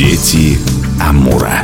Дети Амура.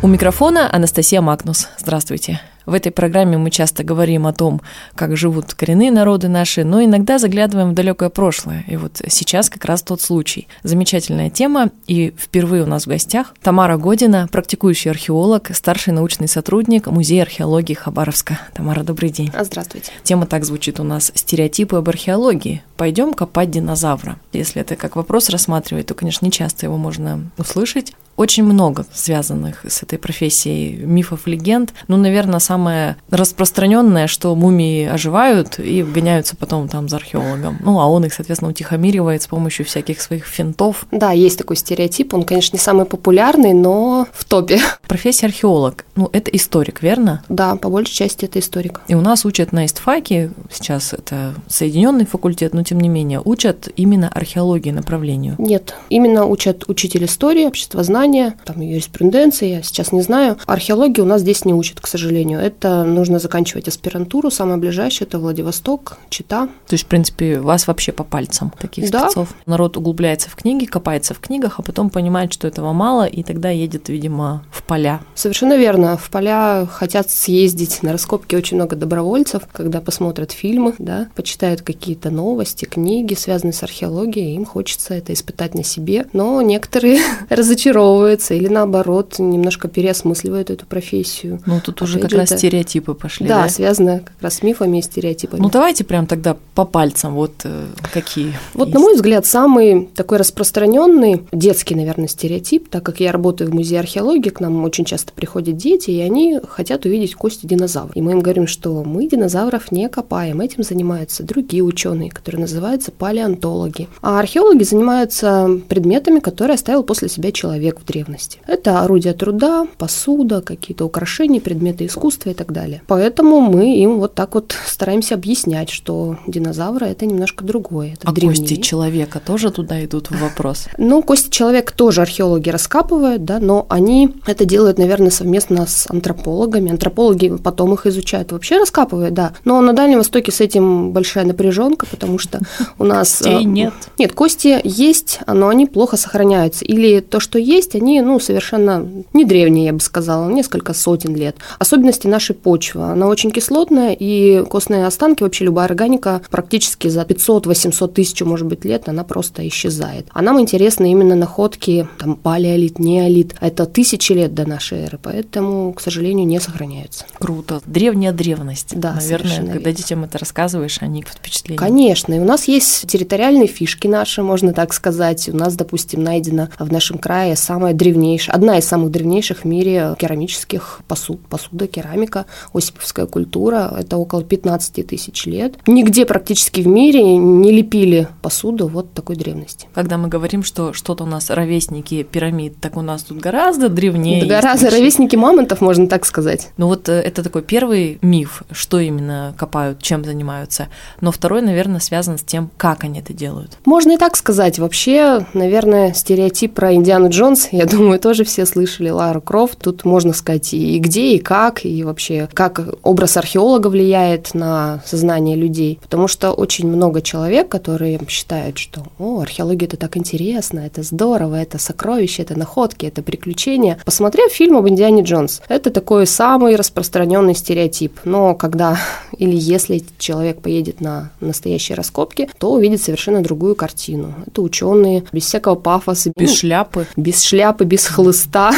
У микрофона Анастасия Магнус. Здравствуйте. В этой программе мы часто говорим о том, как живут коренные народы наши, но иногда заглядываем в далекое прошлое. И вот сейчас как раз тот случай. Замечательная тема, и впервые у нас в гостях Тамара Година, практикующий археолог, старший научный сотрудник Музея археологии Хабаровска. Тамара, добрый день. Здравствуйте. Тема так звучит у нас «Стереотипы об археологии». Пойдем копать динозавра. Если это как вопрос рассматривать, то, конечно, не часто его можно услышать очень много связанных с этой профессией мифов, легенд. Ну, наверное, самое распространенное, что мумии оживают и гоняются потом там за археологом. Ну, а он их, соответственно, утихомиривает с помощью всяких своих финтов. Да, есть такой стереотип. Он, конечно, не самый популярный, но в топе. Профессия археолог. Ну, это историк, верно? Да, по большей части это историк. И у нас учат на истфаке, сейчас это соединенный факультет, но тем не менее, учат именно археологии направлению. Нет, именно учат учитель истории, общество знаний, образования, там юриспруденции, я сейчас не знаю. Археологии у нас здесь не учат, к сожалению. Это нужно заканчивать аспирантуру, самое ближайшее это Владивосток, Чита. То есть, в принципе, вас вообще по пальцам таких да. спецов. Народ углубляется в книги, копается в книгах, а потом понимает, что этого мало, и тогда едет, видимо, в поля. Совершенно верно. В поля хотят съездить на раскопки очень много добровольцев, когда посмотрят фильмы, да, почитают какие-то новости, книги, связанные с археологией, им хочется это испытать на себе. Но некоторые разочаровываются разочаровывается или наоборот немножко переосмысливает эту профессию. Ну тут уже как раз это... стереотипы пошли. Да, да, связано как раз с мифами и стереотипами. Ну давайте прям тогда по пальцам, вот э, какие. Вот есть. на мой взгляд самый такой распространенный детский, наверное, стереотип, так как я работаю в музее археологии, к нам очень часто приходят дети, и они хотят увидеть кости динозавров. И мы им говорим, что мы динозавров не копаем, этим занимаются другие ученые, которые называются палеонтологи. А археологи занимаются предметами, которые оставил после себя человек древности. Это орудия труда, посуда, какие-то украшения, предметы искусства и так далее. Поэтому мы им вот так вот стараемся объяснять, что динозавры это немножко другое. Это а древнее. кости человека тоже туда идут в вопрос? Ну, кости человека тоже археологи раскапывают, да, но они это делают, наверное, совместно с антропологами. Антропологи потом их изучают, вообще раскапывают, да. Но на Дальнем Востоке с этим большая напряженка, потому что у нас... Костей э, нет. Нет, кости есть, но они плохо сохраняются. Или то, что есть, они, ну, совершенно не древние, я бы сказала, несколько сотен лет. Особенности нашей почвы. Она очень кислотная, и костные останки, вообще любая органика, практически за 500-800 тысяч, может быть, лет она просто исчезает. А нам интересны именно находки, там, палеолит, неолит. Это тысячи лет до нашей эры, поэтому, к сожалению, не сохраняются. Круто. Древняя древность. Да, Наверное, когда верно. детям это рассказываешь, они под впечатлением. Конечно. И у нас есть территориальные фишки наши, можно так сказать. У нас, допустим, найдено в нашем крае самое древнейшая, одна из самых древнейших в мире керамических посуд, посуда, керамика, осиповская культура, это около 15 тысяч лет. Нигде практически в мире не лепили посуду вот такой древности. Когда мы говорим, что что-то у нас ровесники пирамид, так у нас тут гораздо древнее. Да, гораздо ровесники мамонтов, можно так сказать. Ну вот э, это такой первый миф, что именно копают, чем занимаются. Но второй, наверное, связан с тем, как они это делают. Можно и так сказать. Вообще, наверное, стереотип про Индиану Джонс я думаю, тоже все слышали Лару Крофт. Тут можно сказать и где, и как, и вообще как образ археолога влияет на сознание людей. Потому что очень много человек, которые считают, что о, археология это так интересно, это здорово, это сокровище, это находки, это приключения. Посмотрев фильм об Индиане Джонс, это такой самый распространенный стереотип. Но когда или если человек поедет на настоящие раскопки, то увидит совершенно другую картину. Это ученые без всякого пафоса, без ну, шляпы, без шляпы шляпы, без хлыста.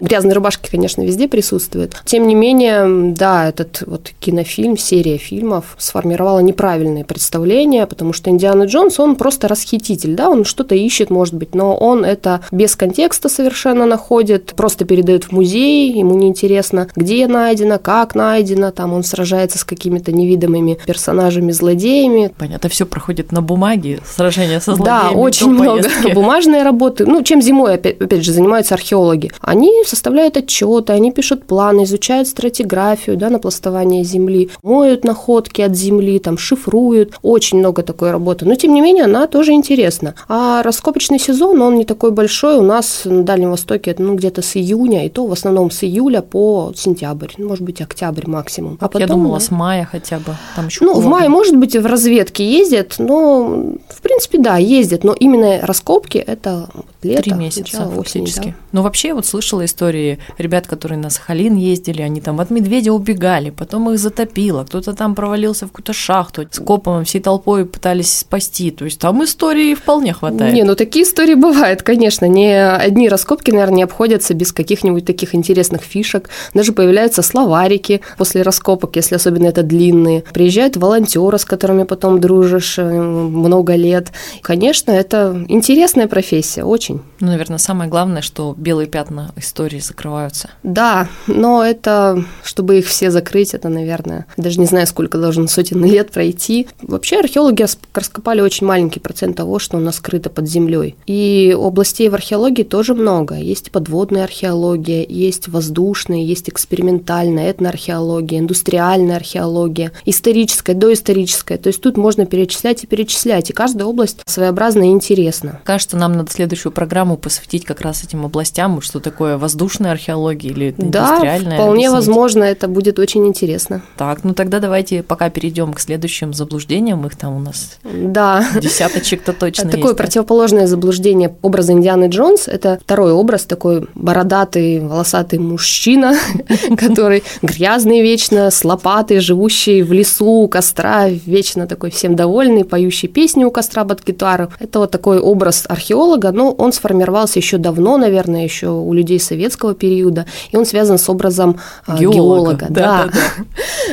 Грязные рубашки, конечно, везде присутствуют. Тем не менее, да, этот вот кинофильм, серия фильмов сформировала неправильное представление, потому что Индиана Джонс, он просто расхититель, да, он что-то ищет, может быть, но он это без контекста совершенно находит, просто передает в музей, ему неинтересно, где найдено, как найдено, там он сражается с какими-то невидимыми персонажами, злодеями. Понятно, все проходит на бумаге, сражение со злодеями. Да, очень много бумажной работы. Ну, чем зимой зимой, опять, опять же, занимаются археологи. Они составляют отчеты, они пишут планы, изучают стратиграфию, да, на пластование земли, моют находки от земли, там, шифруют. Очень много такой работы. Но, тем не менее, она тоже интересна. А раскопочный сезон, он не такой большой. У нас на Дальнем Востоке это, ну, где-то с июня, и то в основном с июля по сентябрь, ну, может быть, октябрь максимум. А потом, Я думала, да, с мая хотя бы. Там еще ну, в мае, может быть, в разведке ездят, но, в принципе, да, ездят. Но именно раскопки – это лето, Три месяца фактически. Да. Но вообще я вот слышала истории ребят, которые на Сахалин ездили, они там от медведя убегали, потом их затопило, кто-то там провалился в какую-то шахту, с копом всей толпой пытались спасти. То есть там истории вполне хватает. Не, ну такие истории бывают, конечно. Не одни раскопки, наверное, не обходятся без каких-нибудь таких интересных фишек. Даже появляются словарики после раскопок, если особенно это длинные. Приезжают волонтеры, с которыми потом дружишь э, много лет. Конечно, это интересная профессия, очень очень. Ну, наверное, самое главное, что белые пятна истории закрываются. Да, но это, чтобы их все закрыть, это, наверное, даже не знаю, сколько должен сотен лет пройти. Вообще археологи раскопали очень маленький процент того, что у нас скрыто под землей. И областей в археологии тоже много. Есть подводная археология, есть воздушная, есть экспериментальная, этноархеология, индустриальная археология, историческая, доисторическая. То есть тут можно перечислять и перечислять, и каждая область своеобразна и интересна. Кажется, нам надо следующую программу посвятить как раз этим областям, что такое воздушная археология или индустриальная. Да, вполне объяснить. возможно, это будет очень интересно. Так, ну тогда давайте пока перейдем к следующим заблуждениям, их там у нас да. десяточек-то точно Такое есть, противоположное заблуждение образа Индианы Джонс – это второй образ, такой бородатый, волосатый мужчина, который грязный вечно, с лопатой, живущий в лесу у костра, вечно такой всем довольный, поющий песни у костра под гитару. Это вот такой образ археолога, но он сформировался еще давно, наверное, еще у людей советского периода, и он связан с образом а, геолога. геолога да. Да, да.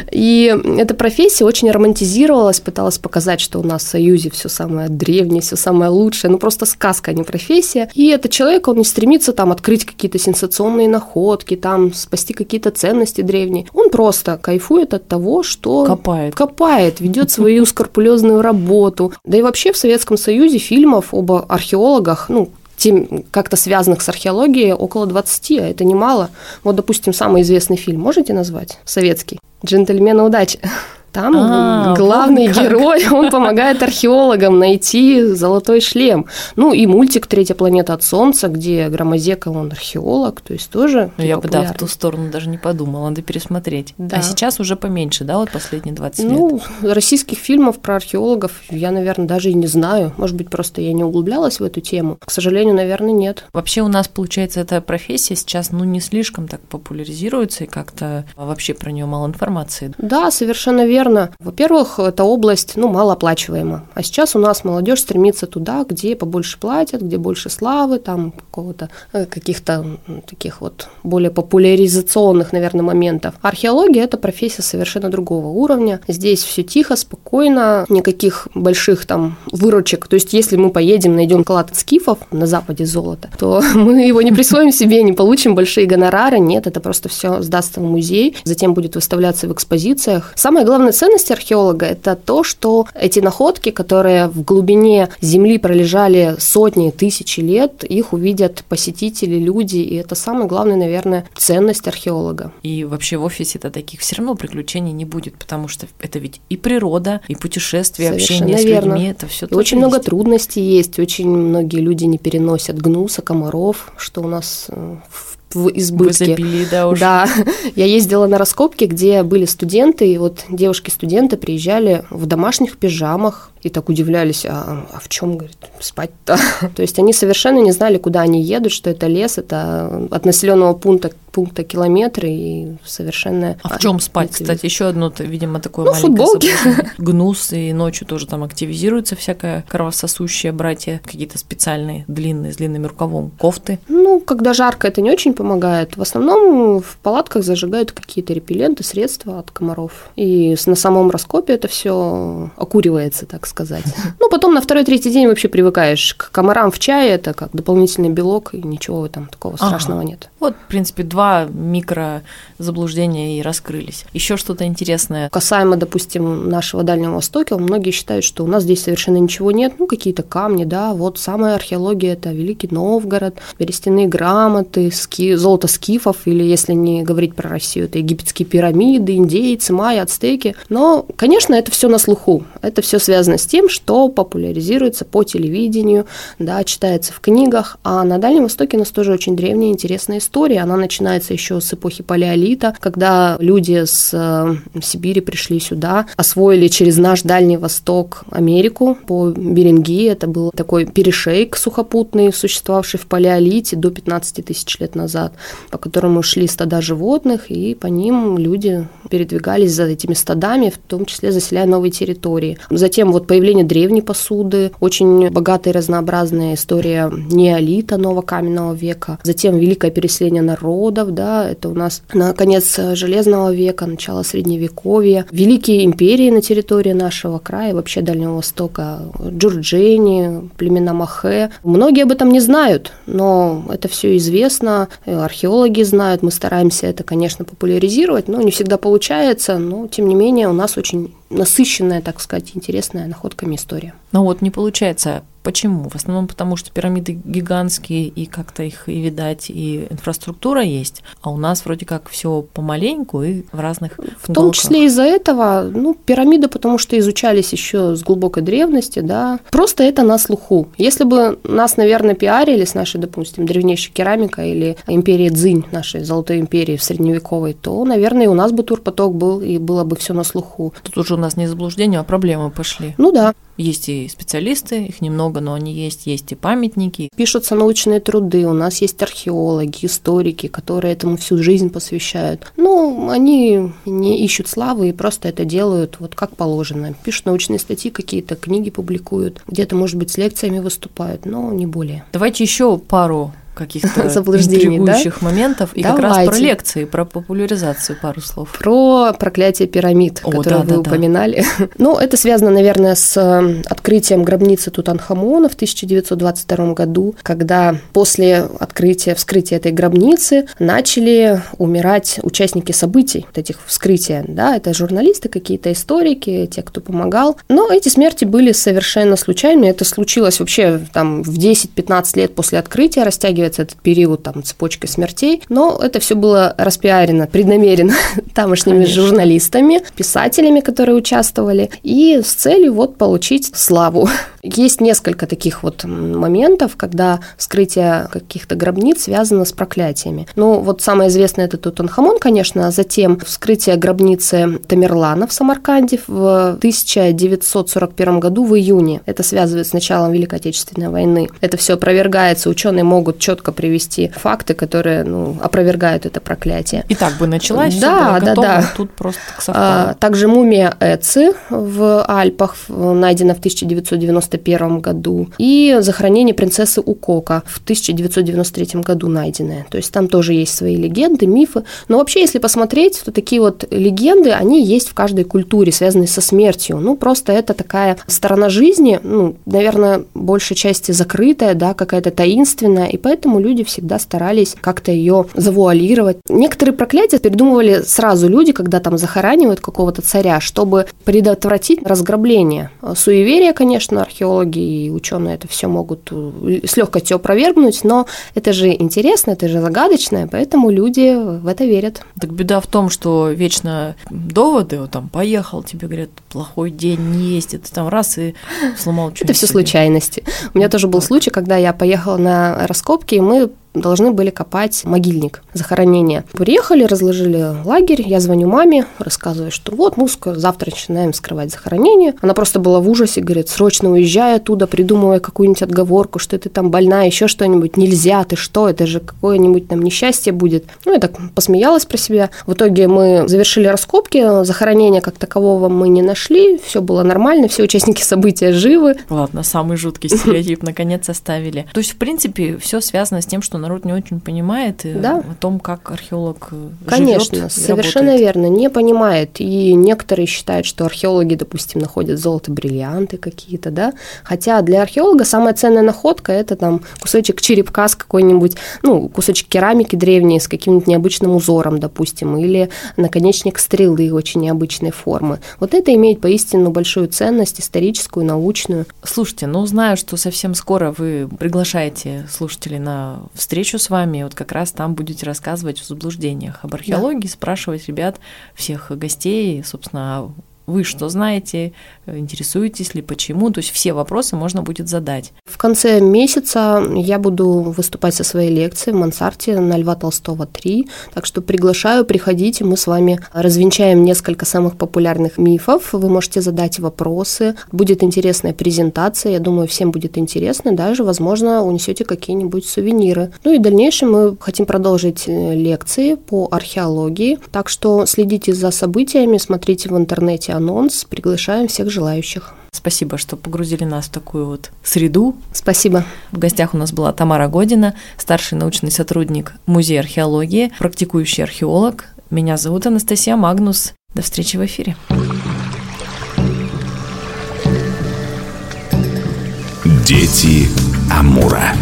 И эта профессия очень романтизировалась, пыталась показать, что у нас в Союзе все самое древнее, все самое лучшее, ну просто сказка, а не профессия. И этот человек, он не стремится там открыть какие-то сенсационные находки, там спасти какие-то ценности древние. Он просто кайфует от того, что копает, копает ведет свою скрупулезную работу. Да и вообще в Советском Союзе фильмов об археологах, ну, тем, как-то связанных с археологией, около 20, а это немало. Вот, допустим, самый известный фильм можете назвать? Советский. «Джентльмены удачи». Там а, главный герой, он помогает археологам найти золотой шлем. Ну и мультик «Третья планета от Солнца», где Громозека, он археолог, то есть тоже ну, Я бы, да, в ту сторону даже не подумала, надо пересмотреть. Да. А сейчас уже поменьше, да, вот последние 20 лет? Ну, российских фильмов про археологов я, наверное, даже и не знаю. Может быть, просто я не углублялась в эту тему. К сожалению, наверное, нет. Вообще у нас, получается, эта профессия сейчас, ну, не слишком так популяризируется, и как-то вообще про нее мало информации. Да, совершенно верно верно. Во-первых, эта область ну, малооплачиваема. А сейчас у нас молодежь стремится туда, где побольше платят, где больше славы, там какого-то э, каких-то таких вот более популяризационных, наверное, моментов. Археология это профессия совершенно другого уровня. Здесь все тихо, спокойно, никаких больших там выручек. То есть, если мы поедем, найдем клад скифов на западе золота, то мы его не присвоим себе, не получим большие гонорары. Нет, это просто все сдастся в музей, затем будет выставляться в экспозициях. Самое главное главная ценность археолога – это то, что эти находки, которые в глубине земли пролежали сотни, тысячи лет, их увидят посетители, люди, и это самая главная, наверное, ценность археолога. И вообще в офисе-то таких все равно приключений не будет, потому что это ведь и природа, и путешествия, Совершенно общение верно. с людьми, это все. Очень много трудностей есть, очень многие люди не переносят гнуса, комаров, что у нас э, в в избытке. В изобилии, да уж. Да. Я ездила на раскопки, где были студенты, и вот девушки-студенты приезжали в домашних пижамах, и так удивлялись, а, а в чем, говорит, спать-то? То есть они совершенно не знали, куда они едут, что это лес, это от населенного пункта пункта километры и совершенно... А в чем спать, кстати? Еще одно, видимо, такое ну, футболки. Гнус, и ночью тоже там активизируется всякое кровососущее братья, какие-то специальные, длинные, с длинным рукавом, кофты. Ну, когда жарко, это не очень помогает. В основном в палатках зажигают какие-то репелленты, средства от комаров. И на самом раскопе это все окуривается, так сказать. Ну, потом на второй-третий день вообще привыкаешь к комарам в чае, это как дополнительный белок, и ничего там такого страшного нет. Вот, в принципе, два два микро заблуждения и раскрылись. Еще что-то интересное. Касаемо, допустим, нашего Дальнего Востока, многие считают, что у нас здесь совершенно ничего нет, ну, какие-то камни, да, вот самая археология – это Великий Новгород, берестяные грамоты, ски, золото скифов, или если не говорить про Россию, это египетские пирамиды, индейцы, майя, ацтеки. Но, конечно, это все на слуху. Это все связано с тем, что популяризируется по телевидению, да, читается в книгах. А на Дальнем Востоке у нас тоже очень древняя интересная история. Она начинается еще с эпохи палеолита, когда люди с э, Сибири пришли сюда, освоили через наш Дальний Восток Америку по Беринги. Это был такой перешейк сухопутный, существовавший в палеолите до 15 тысяч лет назад, по которому шли стада животных, и по ним люди передвигались за этими стадами, в том числе заселяя новые территории. Затем вот появление древней посуды, очень богатая и разнообразная история неолита, нового каменного века. Затем великое переселение народов, да, это у нас на конец Железного века, начало Средневековья. Великие империи на территории нашего края, вообще Дальнего Востока, Джурджени, племена Махе. Многие об этом не знают, но это все известно, археологи знают, мы стараемся это, конечно, популяризировать, но не всегда получается, но тем не менее у нас очень насыщенная, так сказать, интересная находками история. Ну вот не получается Почему? В основном потому, что пирамиды гигантские, и как-то их и видать, и инфраструктура есть, а у нас вроде как все помаленьку и в разных В том числе из-за этого, ну, пирамиды, потому что изучались еще с глубокой древности, да, просто это на слуху. Если бы нас, наверное, пиарили с нашей, допустим, древнейшей керамикой или империей Цзинь, нашей золотой империи в средневековой, то, наверное, у нас бы турпоток был, и было бы все на слуху. Тут уже у нас не заблуждение, а проблемы пошли. Ну да. Есть и специалисты, их немного, но они есть, есть и памятники. Пишутся научные труды, у нас есть археологи, историки, которые этому всю жизнь посвящают. Ну, они не ищут славы и просто это делают вот как положено. Пишут научные статьи какие-то, книги публикуют, где-то, может быть, с лекциями выступают, но не более. Давайте еще пару каких-то интригующих да? моментов и Давайте. как раз про лекции, про популяризацию пару слов. Про проклятие пирамид, О, которое да, вы да, упоминали. Да. ну, это связано, наверное, с э, открытием гробницы Тутанхамона в 1922 году, когда после открытия, вскрытия этой гробницы начали умирать участники событий, вот этих вскрытия, да, это журналисты какие-то, историки, те, кто помогал. Но эти смерти были совершенно случайными, это случилось вообще там в 10-15 лет после открытия, растягивая растягивается этот период там цепочкой смертей, но это все было распиарено преднамеренно тамошними Конечно. журналистами, писателями, которые участвовали, и с целью вот получить славу. Есть несколько таких вот моментов, когда вскрытие каких-то гробниц связано с проклятиями. Ну, вот самое известное это Тутанхамон, конечно, а затем вскрытие гробницы Тамерлана в Самарканде в 1941 году в июне. Это связывает с началом Великой Отечественной войны. Это все опровергается, ученые могут четко привести факты, которые ну, опровергают это проклятие. И так бы началась, да, да, готово, да. тут просто совпало. А, также мумия Эци в Альпах найдена в 1991 году и захоронение принцессы Укока в 1993 году найденное. То есть там тоже есть свои легенды, мифы. Но вообще, если посмотреть, то такие вот легенды, они есть в каждой культуре, связанные со смертью. Ну, просто это такая сторона жизни, ну, наверное, большей части закрытая, да, какая-то таинственная, и поэтому поэтому люди всегда старались как-то ее завуалировать. Некоторые проклятия придумывали сразу люди, когда там захоранивают какого-то царя, чтобы предотвратить разграбление. Суеверия, конечно, археологи и ученые это все могут э, с легкостью опровергнуть, но это же интересно, это же загадочно, поэтому люди в это верят. Так беда в том, что вечно доводы, вот там поехал, тебе говорят, плохой день не есть, там раз и сломал что-то. Это все случайности. У меня тоже был случай, когда я поехала на раскопки, раскопки, мы должны были копать могильник, захоронение. Приехали, разложили лагерь, я звоню маме, рассказываю, что вот мы завтра начинаем скрывать захоронение. Она просто была в ужасе, говорит, срочно уезжай оттуда, придумывай какую-нибудь отговорку, что ты там больная, еще что-нибудь, нельзя, ты что, это же какое-нибудь там несчастье будет. Ну, я так посмеялась про себя. В итоге мы завершили раскопки, захоронения как такового мы не нашли, все было нормально, все участники события живы. Ладно, самый жуткий стереотип наконец оставили. То есть, в принципе, все связано с тем, что народ не очень понимает э, Да. о том, как археолог э, Конечно, совершенно работает. верно, не понимает. И некоторые считают, что археологи, допустим, находят золото, бриллианты какие-то, да. Хотя для археолога самая ценная находка это там кусочек черепка с какой-нибудь, ну, кусочек керамики древней с каким-нибудь необычным узором, допустим, или наконечник стрелы очень необычной формы. Вот это имеет поистину большую ценность историческую, научную. Слушайте, ну знаю, что совсем скоро вы приглашаете слушателей на встречу с вами, вот как раз там будете рассказывать о заблуждениях об археологии, спрашивать ребят, всех гостей, собственно, вы что знаете, интересуетесь ли, почему, то есть все вопросы можно будет задать. В конце месяца я буду выступать со своей лекцией в Мансарте на Льва Толстого 3, так что приглашаю, приходите, мы с вами развенчаем несколько самых популярных мифов, вы можете задать вопросы, будет интересная презентация, я думаю, всем будет интересно, даже, возможно, унесете какие-нибудь сувениры. Ну и в дальнейшем мы хотим продолжить э, лекции по археологии, так что следите за событиями, смотрите в интернете анонс, приглашаем всех желающих. Спасибо, что погрузили нас в такую вот среду. Спасибо. В гостях у нас была Тамара Година, старший научный сотрудник Музея археологии, практикующий археолог. Меня зовут Анастасия Магнус. До встречи в эфире. Дети Амура.